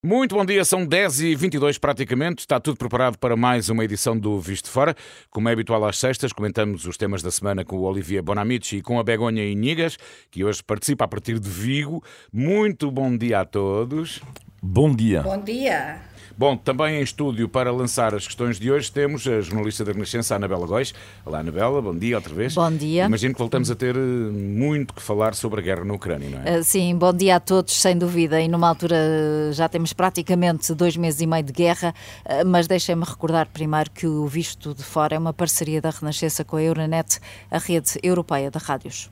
Muito bom dia, são 10h22 praticamente, está tudo preparado para mais uma edição do Visto Fora. Como é habitual às sextas, comentamos os temas da semana com o Olivier Bonamici e com a Begonha Inigas, que hoje participa a partir de Vigo. Muito bom dia a todos. Bom dia. Bom dia. Bom, também em estúdio para lançar as questões de hoje temos a jornalista da Renascença, Anabela Góis. Olá, Anabela, bom dia outra vez. Bom dia. Imagino que voltamos a ter eh, muito que falar sobre a guerra na Ucrânia, não é? Uh, sim, bom dia a todos, sem dúvida. E numa altura já temos praticamente dois meses e meio de guerra, uh, mas deixem-me recordar primeiro que o Visto de Fora é uma parceria da Renascença com a Euronet, a rede europeia de rádios.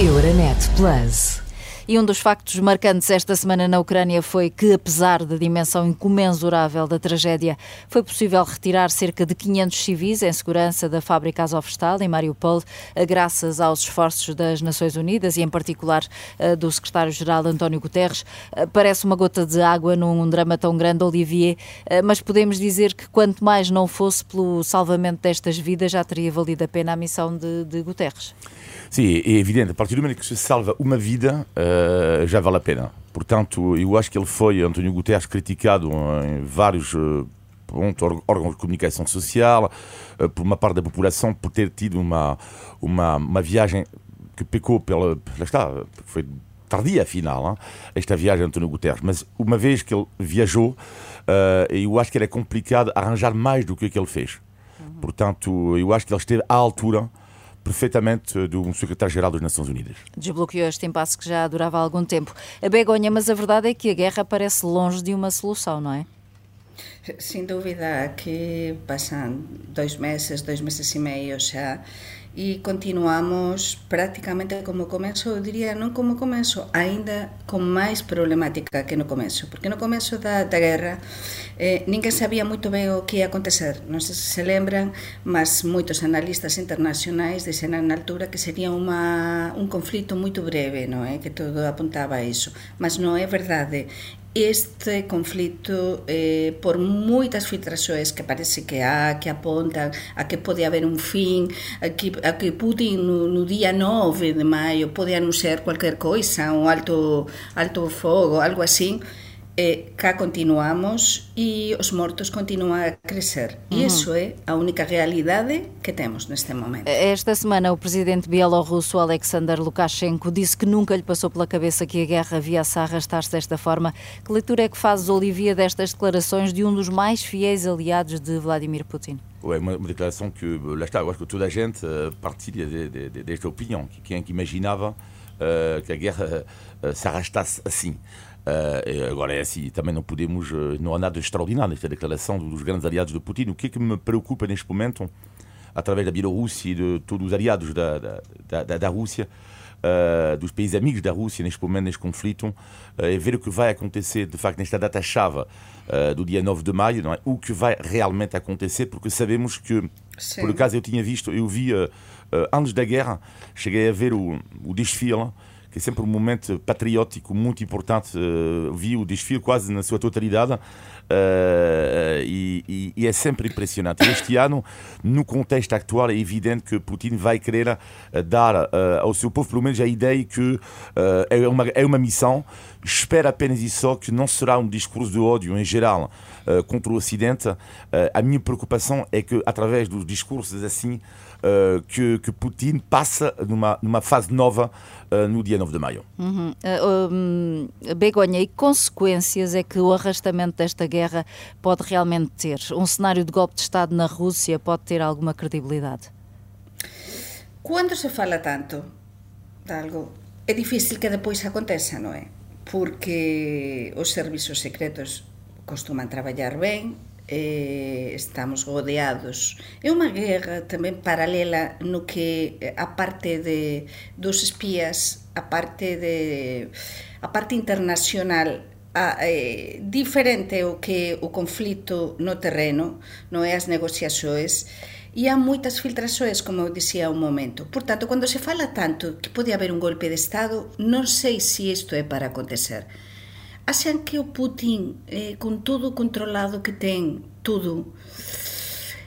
Euronet Plus. E um dos factos marcantes esta semana na Ucrânia foi que, apesar da dimensão incomensurável da tragédia, foi possível retirar cerca de 500 civis em segurança da fábrica Azovstal, em Mariupol, graças aos esforços das Nações Unidas e, em particular, eh, do secretário-geral António Guterres. Eh, parece uma gota de água num drama tão grande, Olivier, eh, mas podemos dizer que quanto mais não fosse pelo salvamento destas vidas, já teria valido a pena a missão de, de Guterres. Sim, é evidente, a partir do momento que se salva uma vida, uh, já vale a pena. Portanto, eu acho que ele foi, António Guterres, criticado em vários uh, órgãos de comunicação social, uh, por uma parte da população, por ter tido uma, uma, uma viagem que pecou pela. Lá está, foi tardia afinal, hein? esta viagem de António Guterres. Mas uma vez que ele viajou, eu acho que era complicado arranjar mais do que o que ele fez. Uhum. Portanto, eu acho que ele esteve à altura perfeitamente do secretário-geral das Nações Unidas. Desbloqueou este impasse que já durava algum tempo. A Begonha, mas a verdade é que a guerra parece longe de uma solução, não é? Sem dúvida que passam dois meses, dois meses e meio já e continuamos prácticamente como começo, eu diría non como começo, ainda con máis problemática que no começo, porque no começo da, da guerra eh, ninguén sabía moito ben o que ia acontecer, non sei se se lembran, mas moitos analistas internacionais dixeran na altura que sería uma, un conflito moito breve, non é? que todo apuntaba a iso, mas non é verdade, este conflito eh, por moitas filtrações que parece que há, que apontam a que pode haver um fim, a que, a que Putin no, no dia 9 de maio pode anunciar qualquer coisa, um alto, alto fogo, algo assim, eh, cá continuamos e os mortos continuam a crescer. Uhum. E isso é a única realidade que temos neste momento. Esta semana, o presidente bielorrusso Alexander Lukashenko disse que nunca lhe passou pela cabeça que a guerra viesse a arrastar-se desta forma. Que leitura é que fazes, Olivia, destas declarações de um dos mais fiéis aliados de Vladimir Putin? É uma, uma declaração que, lá está, eu acho que toda a gente uh, partilha de, de, de, desta opinião, que quem é que imaginava uh, que a guerra uh, se arrastasse assim. Uh, agora é assim, também não podemos, uh, não há nada de extraordinário nesta declaração dos grandes aliados de Putin. O que é que me preocupa neste momento, através da Bielorrússia e de todos os aliados da, da, da, da Rússia, uh, dos países amigos da Rússia neste momento, neste conflito, é ver o que vai acontecer, de facto, nesta data-chave do dia 9 de maio, não é? o que vai realmente acontecer, porque sabemos que, Sim. por acaso eu tinha visto, eu vi, antes da guerra, cheguei a ver o, o desfile que é sempre um momento patriótico muito importante. Uh, vi o desfile quase na sua totalidade uh, e, e, e, é sempre impressionante. Este ano, no contexto atual, é evidente que Putin vai querer uh, dar ao seu povo, pelo menos, a ideia que é, uma, é uma missão. Espero apenas isso só, que não será um discurso de ódio em geral contra o Ocidente. a minha preocupação é que, através dos discursos assim, que, que Putin passa numa, numa fase nova uh, no dia 9 de maio. Uhum. Uh, um, Begonha, e consequências é que o arrastamento desta guerra pode realmente ter? Um cenário de golpe de Estado na Rússia pode ter alguma credibilidade? Quando se fala tanto de algo, é difícil que depois aconteça, não é? Porque os serviços secretos costumam trabalhar bem, eh, estamos rodeados. É unha guerra tamén paralela no que eh, a parte de dos espías, a parte de a parte internacional a, eh, diferente o que o conflito no terreno, non é as negociações, e há moitas filtrações, como eu dicía un momento. Por tanto, cando se fala tanto que pode haber un golpe de Estado, non sei se isto é para acontecer. Achan que o Putin, eh, con todo controlado que ten, tudo,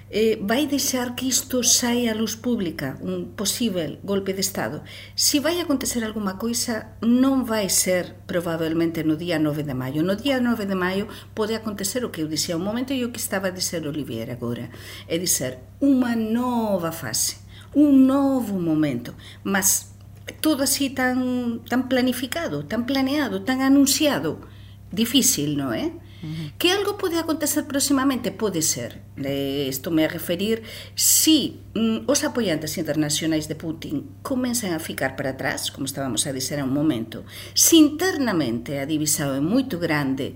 eh, vai deixar que isto saia à luz pública, un posible golpe de Estado. Se vai acontecer alguma coisa, non vai ser probablemente no día 9 de maio. No día 9 de maio pode acontecer o que eu dixía un momento e o que estaba a dizer Olivier agora. É dizer, unha nova fase, un novo momento, mas todo así tan, tan planificado, tan planeado, tan anunciado, difícil, non é? Que algo pode acontecer próximamente? Pode ser. Isto me a referir si mm, os apoiantes internacionais de Putin comenzan a ficar para atrás, como estábamos a dizer a un momento, si internamente a divisão é moito grande,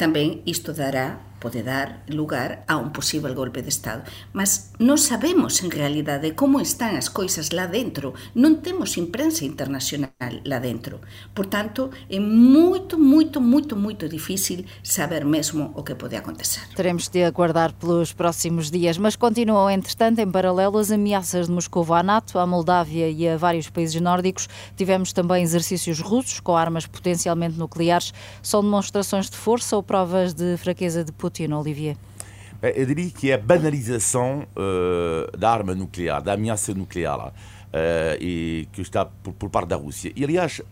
tamén isto dará pode dar lugar a un posible golpe de Estado. Mas non sabemos en realidade como están as coisas lá dentro. Non temos imprensa internacional lá dentro. Por tanto, é moito, moito, moito, moito difícil saber mesmo o que pode acontecer. Teremos de aguardar pelos próximos dias, mas continuam, entretanto, em paralelo as ameaças de Moscou à NATO, à Moldávia e a vários países nórdicos. Tivemos também exercícios russos com armas potencialmente nucleares. São demonstrações de força ou provas de fraqueza de poder Putin, Olivier Eu diria que é a banalização uh, da arma nuclear, da ameaça nuclear. Uh, e que está por, por, parte da Rússia. E aliás, uh,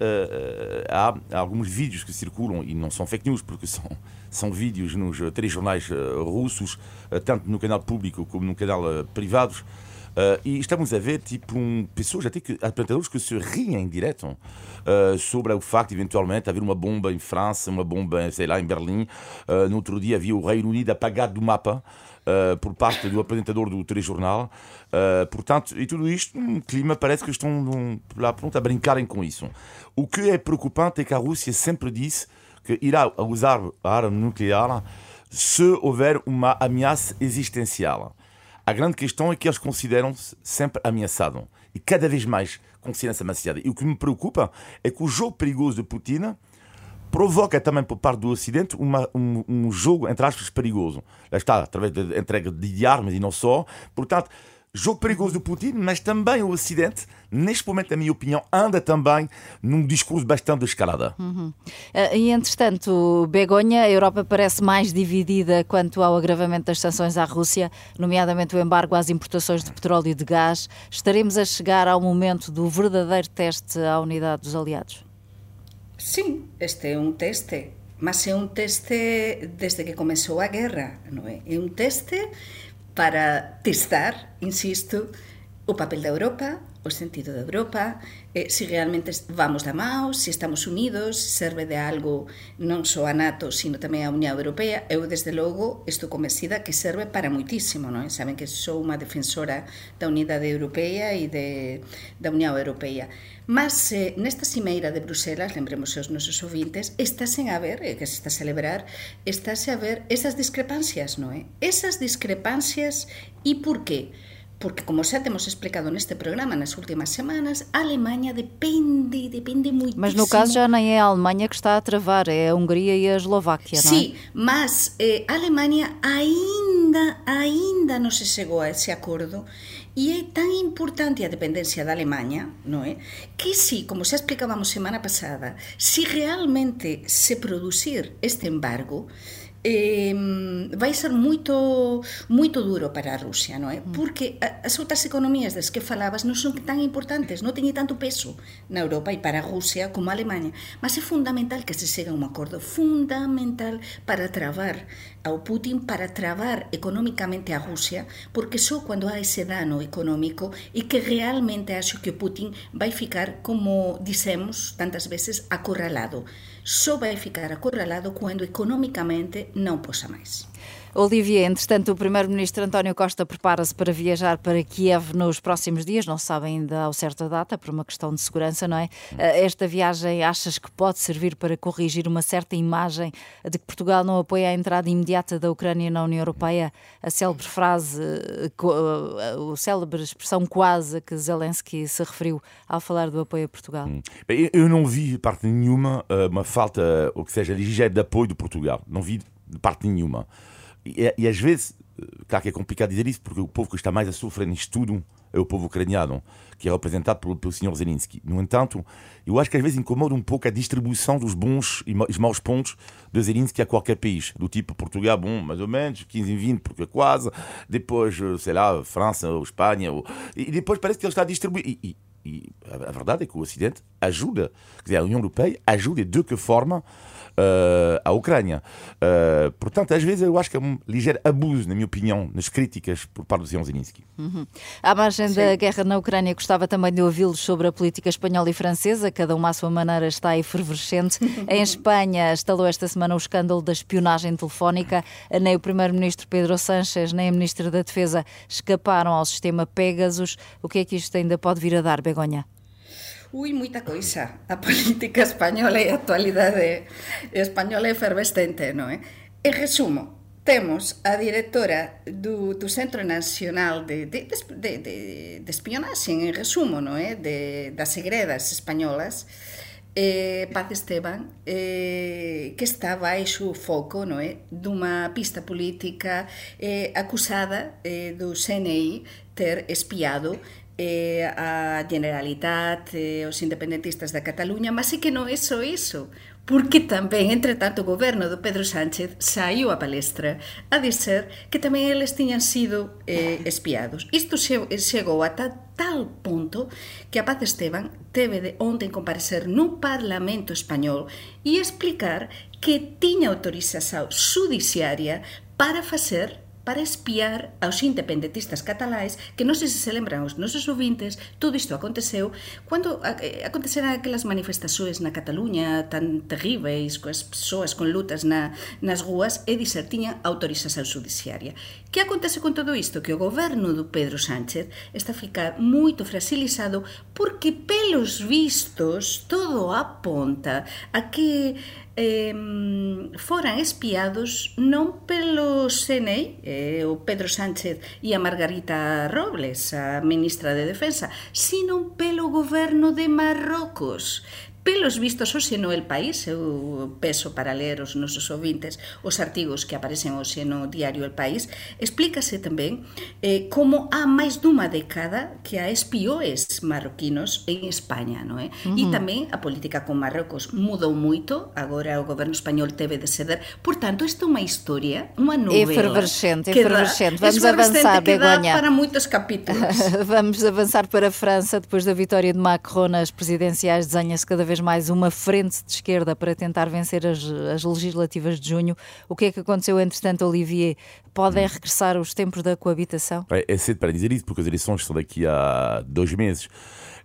há, há, alguns vídeos que circulam, e não são fake news, porque são, são vídeos nos três jornais russos, tanto no canal público como no canal privados, Uh, e estamos a ver tipo um, pessoas até que apresentadores que se riem em direto uh, sobre o facto de eventualmente haver uma bomba em França, uma bomba, sei lá, em Berlim. Uh, no outro dia havia o Reino Unido apagado do mapa. Uh, por parte do apresentador do telejornal. Uh, portanto, e tudo isto, um clima parece que estão lá pronto a brincarem com isso. O que é preocupante é que a Rússia sempre disse que irá usar a arma nuclear se houver uma ameaça existencial. A grande questão é que eles consideram-se sempre ameaçados e cada vez mais consideram-se ameaçados. E o que me preocupa é que o jogo perigoso de Putin provoca também por parte do Ocidente uma, um, um, jogo, entre aspas, perigoso. Lá está, através da entrega de armas e não só. Portanto, jogo perigoso do Putin, mas também o Ocidente, neste momento, na minha opinião, anda também num discurso bastante de escalada. Uhum. Uh, e, entretanto, Begonha, a Europa parece mais dividida quanto ao agravamento das sanções à Rússia, nomeadamente o embargo às importações de petróleo e de gás. Estaremos a chegar ao momento do verdadeiro teste à unidade dos aliados? Sim, este é um teste, mas é um teste desde que começou a guerra, não é? É um teste para testar, insisto, o papel da Europa, o sentido da Europa, eh, se realmente vamos da mão, se estamos unidos, serve de algo non só a NATO, sino tamén a Unión Europea, eu desde logo estou convencida que serve para muitísimo, non? saben que sou unha defensora da Unidade Europea e de, da Unión Europea. Mas eh, nesta cimeira de Bruselas, lembremos os nosos ouvintes, estáse a ver, eh, que se está a celebrar, estáse a ver esas discrepancias, non é? Esas discrepancias e por qué? Porque como xa temos explicado neste programa nas últimas semanas, a Alemanha depende, depende moitísimo. Mas no caso já nem é a Alemanha que está a travar, é a Hungria e a Eslováquia, não é? Sim, mas eh, a Alemanha ainda, ainda não se chegou a esse acordo e é tão importante a dependencia da Alemanha, non é? Que si, como xa explicábamos semana pasada, se si realmente se producir este embargo, eh, vai ser moito moito duro para a Rusia, non é? Mm. Porque as outras economías das que falabas non son tan importantes, non teñen tanto peso na Europa e para a Rusia como a Alemanha, mas é fundamental que se siga un acordo fundamental para travar ao Putin para travar económicamente a Rusia, porque só cando há ese dano económico e que realmente acho que o Putin vai ficar, como dissemos tantas veces, acorralado só vai ficar acorralado quando economicamente não possa mais. Olivier, entretanto, o Primeiro-Ministro António Costa prepara-se para viajar para Kiev nos próximos dias, não se sabe ainda ao certo a data, por uma questão de segurança, não é? Eh, esta viagem achas que pode servir para corrigir uma certa imagem de que Portugal não apoia a entrada imediata da Ucrânia na União Europeia? A célebre frase, eh, eh, a célebre expressão quase a que Zelensky se referiu ao falar do apoio a Portugal? Hum. Eu não vi parte nenhuma uma falta, ou que seja, ligeira de apoio de Portugal. Não vi de parte nenhuma. E, e às vezes, claro que é complicado dizer isso, porque o povo que está mais a sofrer nisto tudo é o povo ucraniano, que é representado pelo, pelo Sr. Zelensky. No entanto, eu acho que às vezes incomoda um pouco a distribuição dos bons e maus pontos de Zelensky a qualquer país. Do tipo Portugal, bom, mais ou menos, 15 em 20, porque quase. Depois, sei lá, França ou Espanha. Ou... E depois parece que ele está a distribuir. E, e, e a verdade é que o Ocidente ajuda, quer dizer, a União Europeia ajuda de que forma uh, à Ucrânia. Uh, portanto, às vezes eu acho que é um ligeiro abuso, na minha opinião, nas críticas por parte do Sr. Zelensky. Uhum. À margem Sim. da guerra na Ucrânia, gostava também de ouvi-los sobre a política espanhola e francesa, cada uma à sua maneira está efervescente. em Espanha, estalou esta semana o escândalo da espionagem telefónica. Nem o primeiro-ministro Pedro Sánchez, nem a ministra da Defesa escaparam ao sistema Pegasus. O que é que isto ainda pode vir a dar, Begonha? Ui, moita coisa. A política española e a actualidade española efervescente, non é? Eh? En resumo, temos a directora do, do Centro Nacional de, de, de, de, de Espionaxe, en resumo, non é? Eh? De, das segredas españolas, eh, Paz Esteban, eh, que está baixo o foco non é? Eh? dunha pista política eh, acusada eh, do CNI ter espiado eh, a Generalitat, eh, os independentistas da Cataluña, mas é que non é só iso, porque tamén, entre tanto, o goberno do Pedro Sánchez saiu a palestra a dizer que tamén eles tiñan sido eh, espiados. Isto chegou ata tal punto que a Paz Esteban teve de onten comparecer nun Parlamento español e explicar que tiña autorización judiciaria para facer para espiar aos independentistas cataláis que non sei se se lembran os nosos ouvintes todo isto aconteceu cando eh, aconteceran aquelas manifestações na Cataluña tan terríveis coas persoas con lutas na, nas ruas e dizer tiña autorización judiciaria que acontece con todo isto? Que o goberno do Pedro Sánchez está a ficar moito fragilizado porque pelos vistos todo aponta a que eh, foran espiados non pelo CNI, eh, o Pedro Sánchez e a Margarita Robles, a ministra de Defensa, sino pelo goberno de Marrocos, pelos vistos hoxe no El País, eu peso para ler os nosos ouvintes os artigos que aparecen hoxe no diario El País, explícase tamén eh, como há máis dunha década que há espioes marroquinos en España, non é? Uh -huh. E tamén a política con Marrocos mudou moito, agora o goberno español teve de ceder, por tanto, esta é unha historia, unha novela. Efervescente, efervescente. Vamos avançar, Begonha. para moitos capítulos. Vamos avançar para a França, depois da vitória de Macron nas presidenciais, desenha-se cada vez vez mais uma frente de esquerda para tentar vencer as, as legislativas de junho. O que é que aconteceu, entretanto, Olivier? Podem regressar os tempos da coabitação? É, é cedo para dizer isso, porque as eleições estão daqui a dois meses.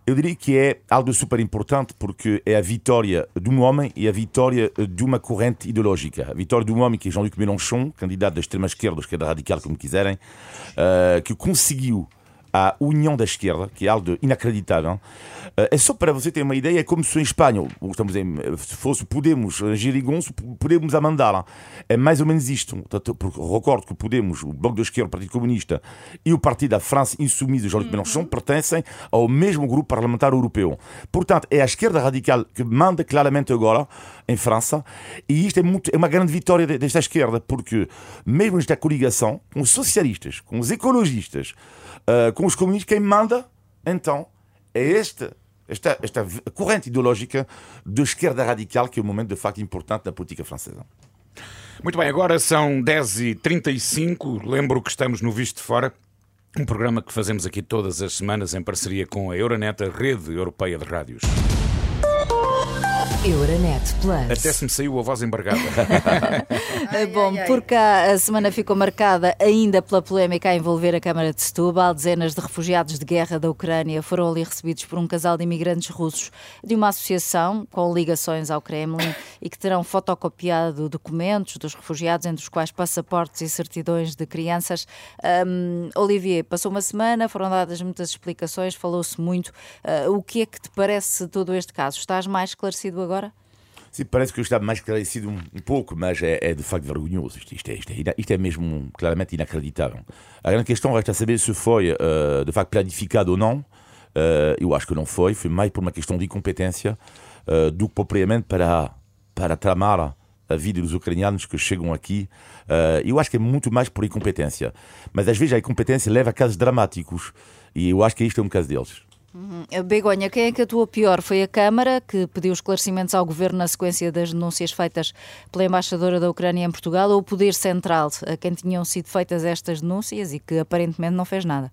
Eu diria que é algo super importante porque é a vitória de um homem e a vitória de uma corrente ideológica. A vitória de um homem que é Jean-Luc Mélenchon, candidato da extrema-esquerda, da esquerda radical, como quiserem, uh, que conseguiu a união da esquerda, que é algo inacreditável. Eh, é só para você ter uma ideia, é como se em Espanha, estamos em, se fosse Podemos, Girigonço, Podemos a mandar. É mais ou menos isto. Porque recordo que Podemos, o Bloco da Esquerda, o Partido Comunista e o Partido da França Insumisa, Jean-Luc uhum. Mélenchon, pertencem ao mesmo grupo parlamentar europeu. Portanto, é a esquerda radical que manda claramente agora em França, e isto é, muito, é uma grande vitória desta esquerda, porque mesmo esta coligação com os socialistas, com os ecologistas, uh, com os comunistas, quem manda, então, é esta, esta, esta corrente ideológica de esquerda radical, que é um momento de facto importante na política francesa. Muito bem, agora são 10h35. Lembro que estamos no Visto de Fora, um programa que fazemos aqui todas as semanas em parceria com a Euronet, a rede europeia de rádios. Euronet Plus. Até se me saiu a voz embargada. ai, Bom, ai, ai. por cá a semana ficou marcada ainda pela polémica a envolver a Câmara de Setúbal. Dezenas de refugiados de guerra da Ucrânia foram ali recebidos por um casal de imigrantes russos de uma associação com ligações ao Kremlin e que terão fotocopiado documentos dos refugiados, entre os quais passaportes e certidões de crianças. Um, Olivier, passou uma semana, foram dadas muitas explicações, falou-se muito. Uh, o que é que te parece todo este caso? Estás mais esclarecido agora? Agora? Sim, parece que estava mais esclarecido um, um pouco, mas é, é, de facto vergonhoso. Isto, isto, é, isto, é, isto é mesmo claramente inacreditável. A grande questão resta saber se foi uh, de facto planificado ou não. Uh, eu acho que não foi, foi mais por uma questão de incompetência uh, do que propriamente para, para tramar a vida dos ucranianos que chegam aqui. Eu acho que é muito mais por incompetência. Mas às vezes a incompetência leva a casos dramáticos. E eu acho que isto é um caso deles. Uhum. Begonha, quem é que atuou pior? Foi a Câmara, que pediu esclarecimentos ao Governo na sequência das denúncias feitas pela Embaixadora da Ucrânia em Portugal, ou o Poder Central, a quem tinham sido feitas estas denúncias e que aparentemente não fez nada?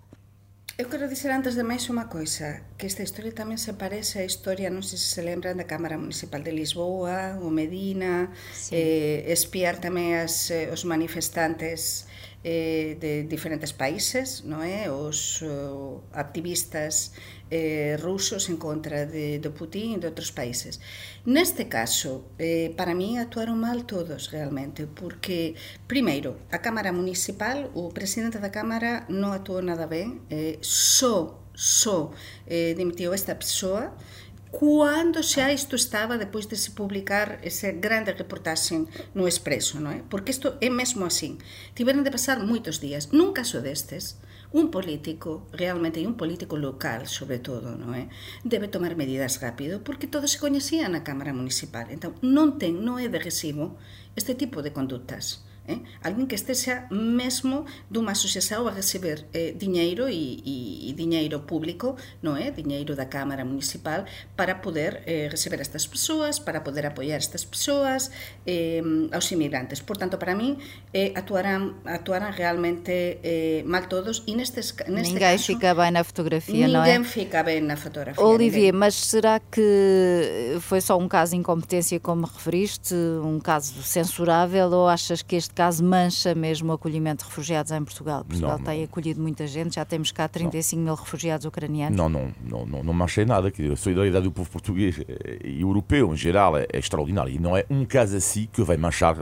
Eu quero dizer antes de máis unha coisa, que esta historia tamén se parece á historia, non sei se se lembran da Cámara Municipal de Lisboa, o Medina, sí. eh, espiar tamén as, eh, os manifestantes eh, de diferentes países, non é? Os uh, activistas eh, rusos en contra de, de Putin e de outros países. Neste caso, eh, para mí actuaron mal todos realmente, porque, primeiro, a Cámara Municipal, o presidente da Cámara non actuou nada ben, eh, só, só eh, dimitiu esta persoa, cando xa isto estaba depois de se publicar ese grande reportaxe no Expreso, non é? Porque isto é mesmo así. Tiveron de pasar moitos días. Nun caso destes, un político, realmente, e un político local, sobre todo, non é? Debe tomar medidas rápido, porque todo se coñecía na Cámara Municipal. Entón, non ten, non é de recibo este tipo de conductas eh? alguén que estexa mesmo dunha asociación a receber eh, diñeiro e, e, e diñeiro público, non é? Diñeiro da Cámara Municipal para poder eh, receber estas persoas, para poder apoiar estas persoas eh, aos inmigrantes. Por tanto, para mí, eh, actuarán, actuarán realmente eh, mal todos e nestes, neste ninguén caso... fica ben na fotografia, não é? Ninguém fica bem na fotografia. Olivier, ninguém. mas será que foi só um caso de incompetência, como referiste, um caso censurável, ou achas que este caso mancha mesmo o acolhimento de refugiados em Portugal? Portugal não, tem acolhido muita gente, já temos cá 35 não. mil refugiados ucranianos. Não, não, não, não, não mancha nada. A solidariedade do povo português e europeu em geral é, é extraordinária. E não é um caso assim que vai manchar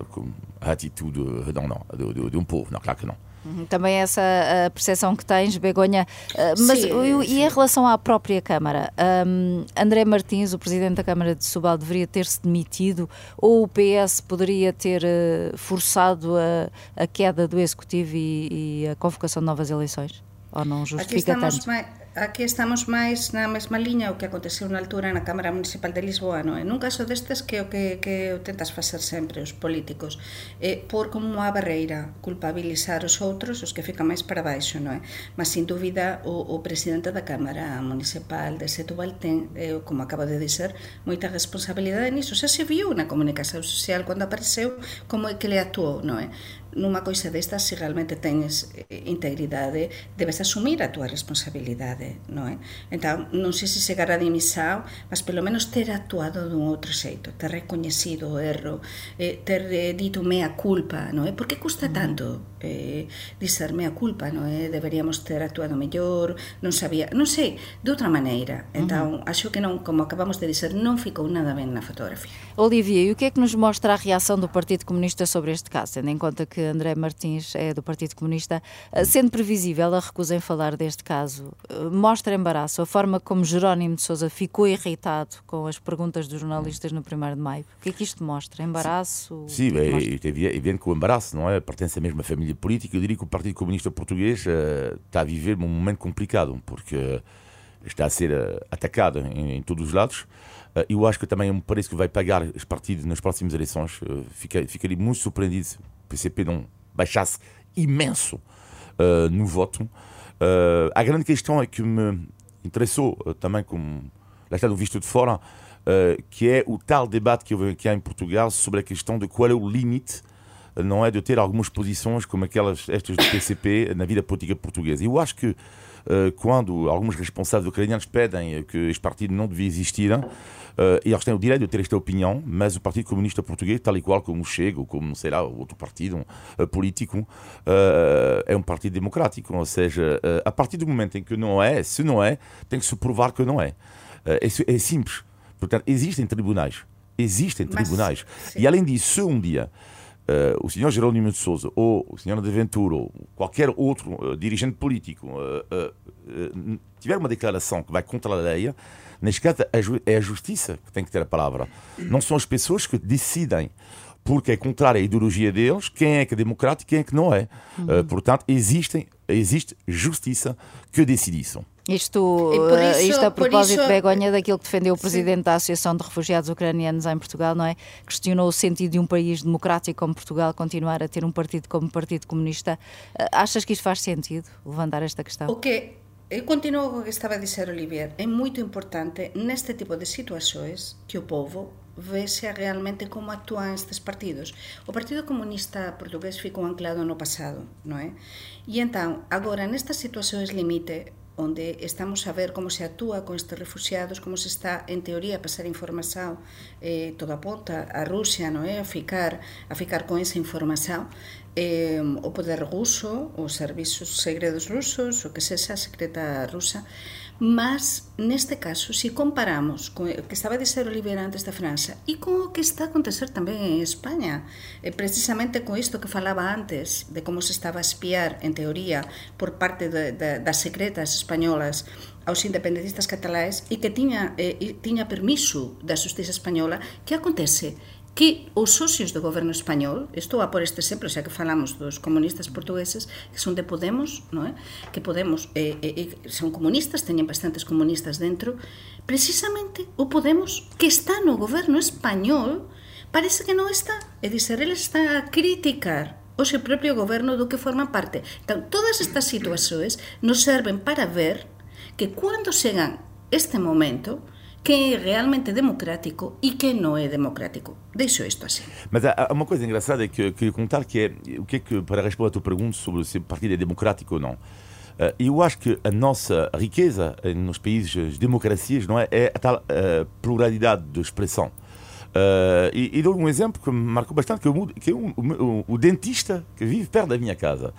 a atitude não, não, de, de, de um povo. Não, claro que não. Uhum, também essa a percepção que tens, Begonha. Uh, mas sim, e sim. em relação à própria Câmara? Um, André Martins, o presidente da Câmara de Subal, deveria ter-se demitido ou o PS poderia ter uh, forçado a, a, queda do Executivo e, e, a convocação de novas eleições? Ou não justifica tanto? Mais aquí estamos máis na mesma liña o que aconteceu na altura na Cámara Municipal de Lisboa, non? En un caso destes que o que, que tentas facer sempre os políticos é por como a barreira culpabilizar os outros os que fican máis para baixo, non é? Mas, sin dúbida, o, o presidente da Cámara Municipal de Setúbal ten, eh, como acabo de dizer, moita responsabilidade niso. Xa se viu na comunicación social cando apareceu como é que le actuou, non é? Nunha coisa destas, se realmente tenes eh, integridade, debes asumir a túa responsabilidade non é? Entón, non sei se chegar a dimisao, mas pelo menos ter actuado dun outro xeito, ter recoñecido o erro, eh, ter eh, dito mea culpa, non é? Por que custa tanto eh, dizer mea culpa, non é? Deberíamos ter actuado mellor, non sabía, non sei, de outra maneira. Entón, uh -huh. acho que non, como acabamos de dizer, non ficou nada ben na fotografía. Olivia, e o que é que nos mostra a reação do Partido Comunista sobre este caso, tendo em conta que André Martins é do Partido Comunista, eh, sendo previsível a recusa em falar deste caso, eh, mostra embaraço a forma como Jerónimo de Sousa ficou irritado com as perguntas dos jornalistas no 1 de maio. O que é que isto mostra? Embaraço? Sim, é, é evidente que o embaraço não é, pertence à mesma família política. Eu diria que o Partido Comunista Português uh, está a viver um momento complicado, porque está a ser uh, atacado em, em, todos os lados. Eu acho que também me parece que vai pagar os partidos nas próximas eleições. Fica, ficaria muito surpreendido PCP não baixasse imenso no voto. Uh, a grande questão é que me interessou uh, também, como lá está no visto de fora, uh, que é o tal debate que, que há em Portugal sobre a questão de qual é o limite não é de ter algumas posições como aquelas estas do PCP na vida política portuguesa. Eu acho que quando alguns responsáveis ucranianos pedem que este partido não devia existir, Uh, eles têm o direito de ter esta opinião, mas o Partido Comunista Português, tal e qual como o Chega, ou como, sei lá, outro partido uh, político, é um partido democrático. Ou seja, a partir do momento em que não é, se não é, tem que se provar que não é. É, é, simples. Portanto, existem tribunais. Existem tribunais. Mas, e além disso, se um dia Uh, o senhor Jerónimo de Souza ou o senhor de Ventura ou qualquer outro uh, dirigente político uh, tiver uma declaração que vai contra a lei, Neste caso, é a justiça que tem que ter a palavra. Não são as pessoas que decidem porque é contrária à ideologia deles, quem é que é democrático e quem é que não é. Uhum. Uh, portanto, existem, existe justiça que decide isso. Isto, isso, isto a propósito, isso... Begonha, daquilo que defendeu o Presidente Sim. da Associação de Refugiados Ucranianos em Portugal, não é? Questionou o sentido de um país democrático como Portugal continuar a ter um partido como Partido Comunista. Achas que isto faz sentido, levantar esta questão? O que eu continuo com o que estava a dizer Olivier. É muito importante neste tipo de situações que o povo veja realmente como actúan estes partidos. O Partido Comunista Portugués ficou anclado no passado, non é? E entón, agora, nestas situações limite, onde estamos a ver como se actúa con estes refugiados, como se está, en teoría, a pasar información eh, toda a ponta a Rusia, non é? A ficar, a ficar con esa información. Eh, o poder ruso, os servizos segredos rusos, o que sexa a secreta rusa, Mas, neste caso, se comparamos con o que estaba a dizer Oliveira antes da França e con o que está a acontecer tamén en España, eh, precisamente con isto que falaba antes, de como se estaba a espiar, en teoría, por parte de, de, das secretas españolas aos independentistas cataláes e que tiña, eh, tiña permiso da justiza española, que acontece? Que os socios do goberno español, estou a por este exemplo, xa que falamos dos comunistas portugueses, que son de Podemos, non é? que Podemos eh, eh, son comunistas, teñen bastantes comunistas dentro, precisamente o Podemos que está no goberno español parece que non está. É dizer, está a criticar o seu propio goberno do que forma parte. Então, todas estas situações nos serven para ver que cando chegan este momento, que é realmente democrático e que não é democrático. Deixo isto assim. Mas há uma coisa engraçada que eu queria contar que é o que é que, para responder à tua pergunta sobre se o partido é democrático ou não. Eh, eu acho que a nossa riqueza nos países de democracias não é, é a tal uh, pluralidade de expressão. Uh, e, e, dou um exemplo que me marcou bastante, que, eu, que é um, o, o, dentista que vive perto da minha casa.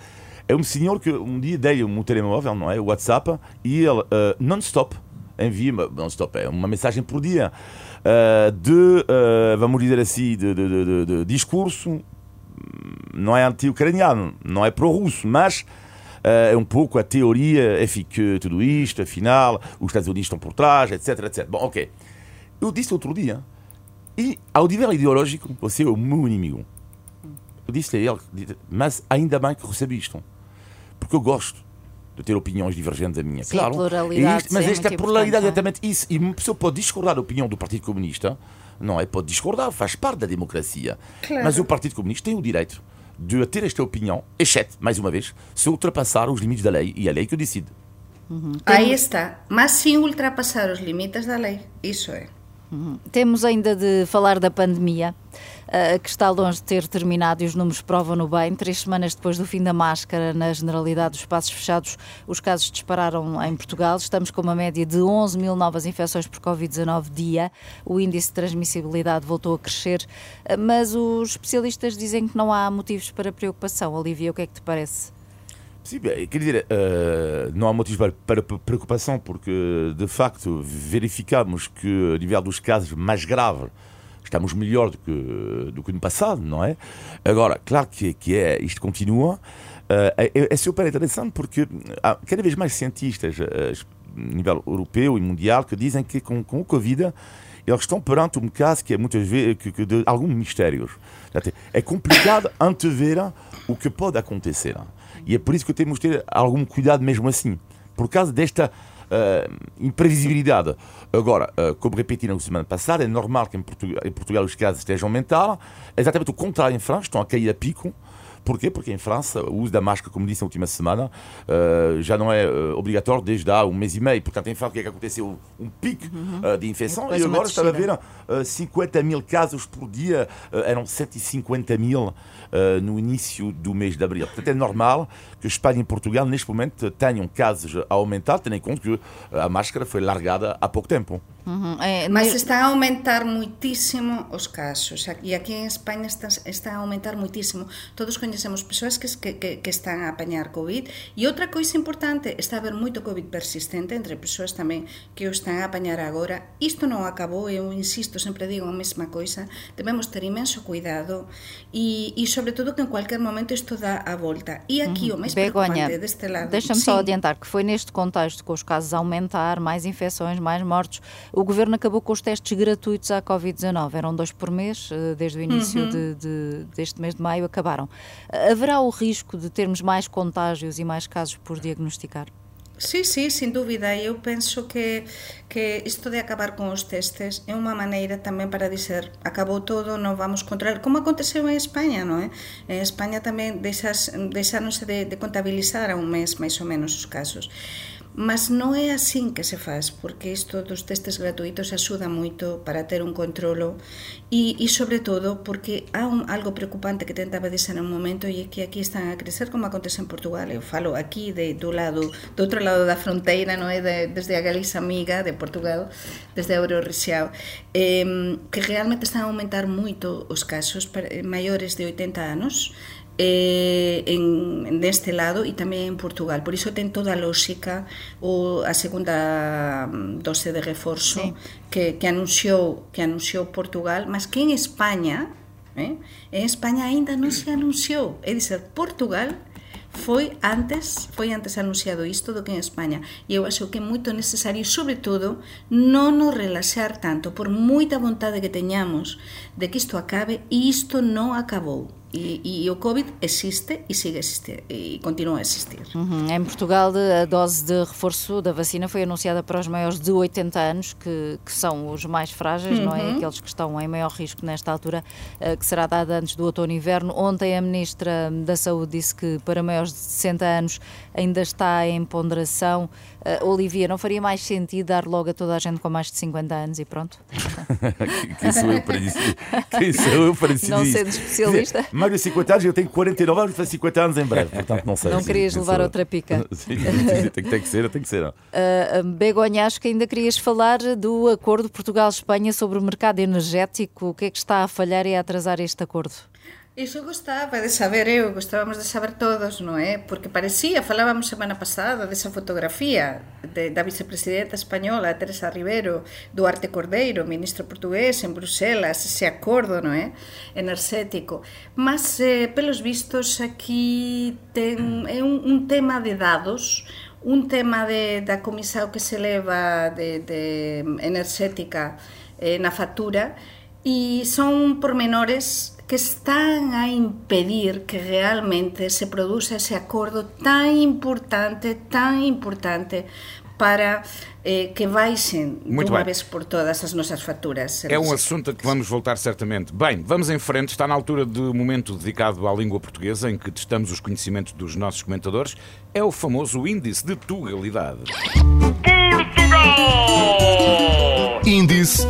É um senhor que um dia dei um telemóvel, não é? O WhatsApp, e ele, uh, non-stop, envie non-stop, é uma mensagem por dia uh, de, uh, vamos dizer assim, de, de, de, de discurso, não é anti-ucraniano, não é pró-russo, mas é um pouco a teoria, enfim, que tudo isto, afinal, os Estados Unidos estão por trás, etc, etc. Bom, ok. Eu disse outro dia, e ao nível ideológico, você é o meu inimigo. Eu disse a ele, mas ainda bem que recebi isto, porque eu gosto de ter opiniões divergentes da minha. Sim, claro, pluralidade, isto, mas esta pluralidade é exatamente isso. E uma pessoa pode discordar da opinião do Partido Comunista, não é? Pode discordar, faz parte da democracia. Claro. Mas o Partido Comunista tem o direito de ter esta opinião, exceto, mais uma vez, se ultrapassar os limites da lei e a lei que o decide. Uhum. Aí está. Mas sem ultrapassar os limites da lei. Isso é. Uhum. Temos ainda de falar da pandemia, uh, que está longe de ter terminado e os números provam-no bem. Três semanas depois do fim da máscara, na generalidade dos espaços fechados, os casos dispararam em Portugal. Estamos com uma média de 11 mil novas infecções por Covid-19 dia. O índice de transmissibilidade voltou a crescer, uh, mas os especialistas dizem que não há motivos para preocupação. Olivia, o que é que te parece? Sim, quer dizer, uh, não há motivos para, preocupação, porque de facto verificamos que a nível dos casos mais graves estamos melhor do que, do que no passado, não é? Agora, claro que, que é, isto continua. Uh, é, é, super interessante porque há cada vez mais cientistas uh, a nível europeu e mundial que dizem que com, com o Covid eles estão perante um caso que é muitas vezes que, que de alguns mistérios. É complicado antever o que pode acontecer. E é por isso que temos que ter algum cuidado mesmo assim. Por causa desta imprevisibilidade. Agora, uh, como repeti na semana passada, é normal que em Portugal, em Portugal os casos estejam a aumentar. É exatamente o contrário em França, estão a cair a pico. Porquê? Porque em França o uso da máscara, como disse na última semana, uh, já não é uh, obrigatório desde há um mês e meio. Portanto, em França, o que é que aconteceu? Um pico uhum. uh, de infecção e, e agora estava a ver 50 mil casos por dia, eram 150 mil no início do mês de abril. Portanto, é normal que Espanha e Portugal, neste momento, tenham casos a aumentar, tendo em conta que a máscara foi largada há pouco tempo. Uhum. É, Mas está a aumentar muitíssimo os casos. E aqui em Espanha está, está a aumentar muitíssimo. Todos conhecemos pessoas que, que, que están a apañar COVID. E outra coisa importante, está a haber moito COVID persistente entre persoas tamén que o están a apañar agora. Isto non acabou, eu insisto, sempre digo a mesma coisa. Debemos ter imenso cuidado e, e sobre todo que en cualquier momento isto dá a volta. E aqui uhum. o máis preocupante deste lado... Deixa-me só adiantar que foi neste contexto com os casos a aumentar, mais infecções, mais mortos, o governo acabou com os testes gratuitos à Covid-19. Eram dois por mês, eh, desde o início uhum. de, de, deste mês de maio, acabaram. Haverá o risco de termos mais contágios e mais casos por diagnosticar? Sí, sí, sin dúbida. Eu penso que, que isto de acabar con os testes é unha maneira tamén para dizer acabou todo, non vamos controlar, como aconteceu en España, non é? En España tamén deixas, deixáronse de, de contabilizar a un mes máis ou menos os casos. Mas non é así que se faz, porque isto dos testes gratuitos axuda moito para ter un controlo e, e sobre todo, porque há un, algo preocupante que tentaba dizer un momento e é que aquí están a crecer como acontece en Portugal. Eu falo aquí de, do lado do outro lado da fronteira, non é? De, desde a Galiza amiga de Portugal, desde a Eurorrexiao, eh, que realmente están a aumentar moito os casos para, maiores de 80 anos, eh, en, neste lado e tamén en Portugal. Por iso ten toda a lógica o a segunda mm, dose de reforzo sí. que, que anunciou que anunciou Portugal, mas que en España, eh, en España aínda non se anunciou. É dizer, Portugal foi antes foi antes anunciado isto do que en España e eu acho que é moito necesario sobre todo non nos relaxar tanto por moita vontade que teñamos de que isto acabe e isto non acabou E, e, o Covid existe e sigue a existir e continua a existir. Uhum. Em Portugal, a dose de reforço da vacina foi anunciada para os maiores de 80 anos, que, que são os mais frágeis, uhum. não é? Uhum. Aqueles que estão em maior risco nesta altura, uh, que será dada antes do outono e inverno. Ontem a Ministra da Saúde disse que para maiores de 60 anos ainda está em ponderação. Uh, Olivia, não faria mais sentido dar logo a toda a gente com mais de 50 anos e pronto? Quem sou eu para dizer? Quem sou eu para decidir? Não sendo especialista. Mais de 50 anos, eu tenho 49 anos, fazer 50 anos em breve, portanto não sei. Não querias levar outra pica. sim, tem, tem, que ser, tem que ser. Uh, Begonha, acho que ainda querias falar do acordo Portugal-Espanha sobre o mercado energético. O que é que está a falhar e a atrasar este acordo? Iso gostaba de saber eu, gostábamos de saber todos, non é? Porque parecía, falábamos semana pasada desa fotografía de, da vicepresidenta española Teresa Rivero, Duarte Cordeiro, ministro portugués en Bruselas, ese acordo, non é? Enerxético. Mas, eh, pelos vistos, aquí ten, é un, un tema de dados, un tema de, da comisao que se leva de, de enerxética eh, na factura, e son pormenores que están a impedir que realmente se produza ese acordo tan importante, tan importante para eh, que baixem de uma bem. vez por todas as nossas faturas. É um assunto a que vamos voltar certamente. Bem, vamos em frente. Está na altura do momento dedicado à língua portuguesa, em que testamos os conhecimentos dos nossos comentadores. É o famoso índice de tugalidade. Portugal! Índice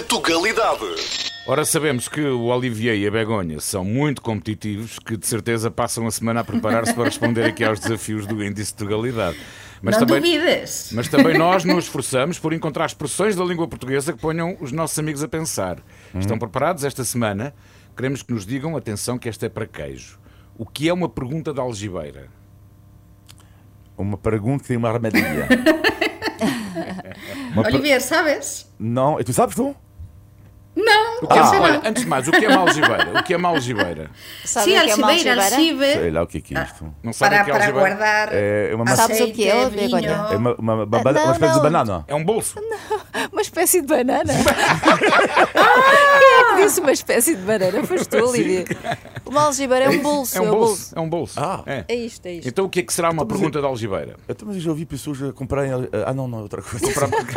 de Tugalidade. Ora, sabemos que o Olivier e a Begonha são muito competitivos, que de certeza passam a semana a preparar-se para responder aqui aos desafios do índice de Tugalidade. Mas Não também, duvides. Mas também nós nos esforçamos por encontrar expressões da língua portuguesa que ponham os nossos amigos a pensar. Hum. Estão preparados esta semana? Queremos que nos digam, atenção, que esta é para queijo. O que é uma pergunta da algibeira? Uma pergunta tem uma armadilha. Olivier, sabes? Não, e tu sabes tu? Não, o que é, ah. olha, antes de mais, o que é uma algibeira? O que é uma algibeira? Sabe Sim, algibeira, algibe. Sei lá o que é, que é isto. Não sabe para, o que é para guardar é uma Sabes o que é, Begonha? É uma, uma, uma, uma, uma espécie de banana. É um bolso. Não, uma espécie de banana. ah, quem é que disse uma espécie de banana? Foste tu, Olivia. Uma algibeira é um bolso. É um bolso. É um bolso. Ah. É. é isto, é isto. Então o que é que será uma pergunta da algibeira? Então, mas eu já ouvi pessoas a comprarem. Ah, não, não, outra coisa.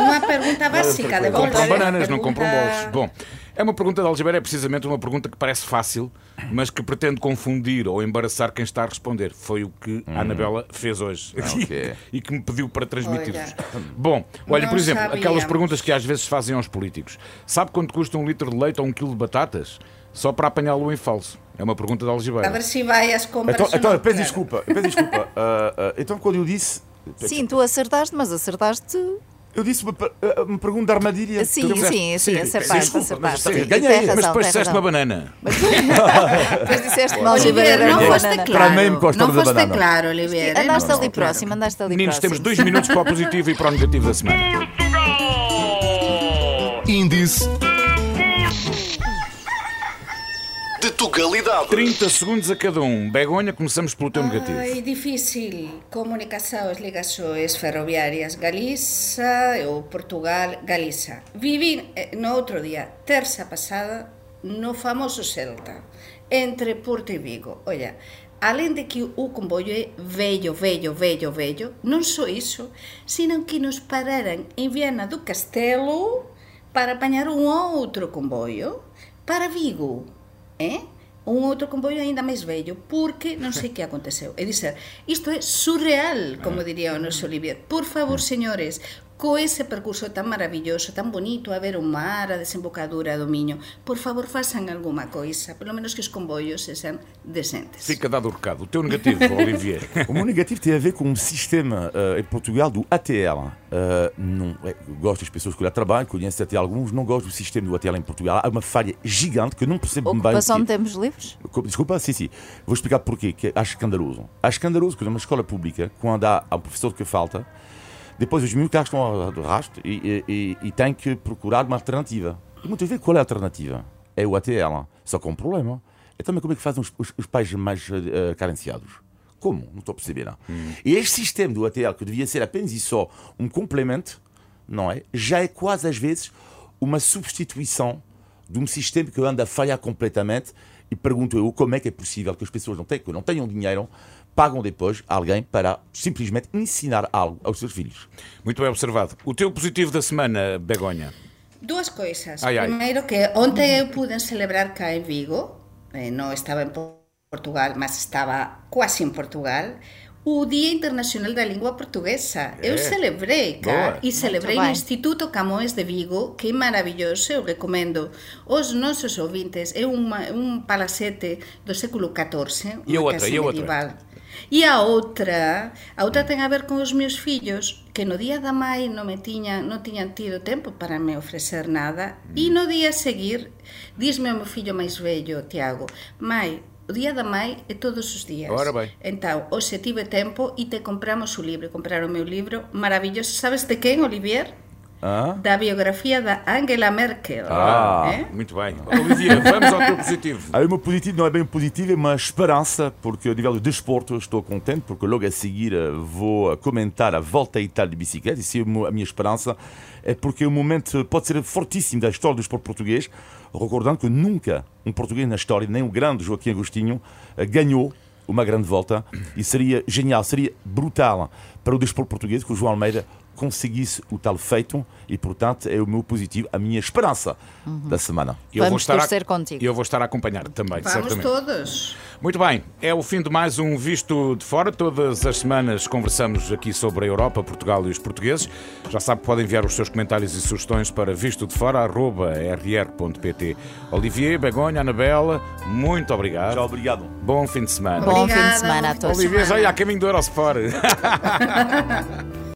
Uma pergunta básica. Compram bananas, não compram bolsos. Bom. É uma pergunta de algebeira, é precisamente uma pergunta que parece fácil, mas que pretende confundir ou embaraçar quem está a responder. Foi o que a hum. Anabela fez hoje ah, okay. e que me pediu para transmitir-vos. Bom, olha, por exemplo, aquelas perguntas que às vezes se fazem aos políticos. Sabe quanto custa um litro de leite ou um quilo de batatas? Só para apanhá-lo em falso. É uma pergunta de algebeira. A ver se vai às compras. Então, então peço desculpa. Peço desculpa. Uh, uh, então, quando eu disse. Sim, tu acertaste, mas acertaste eu disse uma, eh, uma pergunta de armadilha. Sim, sim, sim, acertaste, acertaste. Ganhei, mas depois disseste uma banana. Depois disseste uma Oliveira, não foste claro. Para mim, não foste claro, Oliveira. Andaste ali próximo, andaste ali Meninos, temos dois minutos para o positivo e para o negativo da semana. Índice de Tugalidade. 30 segundos a cada um. Begonha, começamos pelo teu negativo. Ai, difícil. Comunicações, ligações ferroviárias. Galiza ou Portugal, Galiza. Vivi eh, no outro dia, terça passada, no famoso Celta, entre Porto e Vigo. Olha, além de que o comboio é velho, velho, velho, velho, não só isso, senão que nos pararam em Viana do Castelo para apanhar um outro comboio para Vigo. eh? un outro comboio aínda máis vello, porque non sei que aconteceu. É dicer, isto é surreal, como ah. diría o noso Olivier. Por favor, señores, com esse percurso tão maravilhoso, tão bonito, a ver o mar, a desembocadura do Minho, por favor, façam alguma coisa, pelo menos que os comboios sejam decentes. Fica dado o recado. O teu negativo, Olivier. O meu negativo tem a ver com o sistema uh, em Portugal do ATL. Uh, não, é, gosto das pessoas que lá trabalham, conheço até alguns, não gosto do sistema do ATL em Portugal. Há uma falha gigante que eu não percebo bem. Ocupação de tempos livres? Desculpa, sim, sim. Vou explicar porquê, que acho escandaloso. Acho escandaloso que numa escola pública, quando há, há um professor que falta, depois os militares estão ao do rasto e, e, e, e têm que procurar uma alternativa. E muitas vezes, qual é a alternativa? É o ATL. Só que há um problema. É também como é que fazem os, os, os pais mais eh, carenciados. Como? Não estou a perceber. Não. E este sistema do ATL, que devia ser apenas e só um complemento, não é? Já é quase às vezes uma substituição de um sistema que anda a falhar completamente. E pergunto eu como é que é possível que as pessoas não tenham, que não tenham dinheiro, pagam depois alguém para simplesmente ensinar algo aos seus filhos. Muito bem observado. O teu positivo da semana, Begonha. Duas coisas. Ai, ai. Primeiro que ontem eu pude celebrar cá em Vigo, eh, não estava em Portugal, mas estava quase em Portugal, o Dia Internacional da Língua Portuguesa. Eu É. celebrei cá Boa. e celebrei no Instituto Camões de Vigo, que é maravilhoso, eu recomendo aos nossos ouvintes. É uma, um palacete do século XIV, E outra? E a outra? E a outra, a outra ten a ver con os meus fillos, que no día da mai non me tiñan, non tiñan tido tempo para me ofrecer nada, e mm. no día seguir, dísme o meu fillo máis vello, Tiago, mai, o día da mai é todos os días. Ora vai. Entón, hoxe tive tempo e te compramos o libro, comprar o meu libro, maravilloso. Sabes de quen, Olivier? Ah? Da biografía da Angela Merkel. Ah. Eh? Muito bem. Olivier, vamos ao teu positivo. Aí o meu positivo não é bem positivo, é uma esperança, porque a nível do desporto estou contente, porque logo a seguir eh, vou comentar a volta à Itália de bicicleta, e se a minha esperança é porque o momento pode ser fortíssimo da história do desporto português, recordando que nunca um português na história, nem o grande Joaquim Agostinho, eh, ganhou uma grande volta, e seria genial, seria brutal para o desporto português que o João Almeida conseguisse o tal feito, e portanto é o meu positivo, a minha esperança da semana. Eu vou Vamos estar a- torcer contigo. Eu vou estar a acompanhar também, Vamos certamente. todos. Muito bem, é o fim de mais um Visto de Fora. Todas as semanas conversamos aqui sobre a Europa, Portugal e os portugueses. Já sabe que pode enviar os seus comentários e sugestões para visto de fora.rr.pt. Olivier, Begonha, Anabela, muito obrigado. Tchau, obrigado. Bom fim de semana. Bom fim de semana a todos. Olivier já ia a caminho do Eurosport.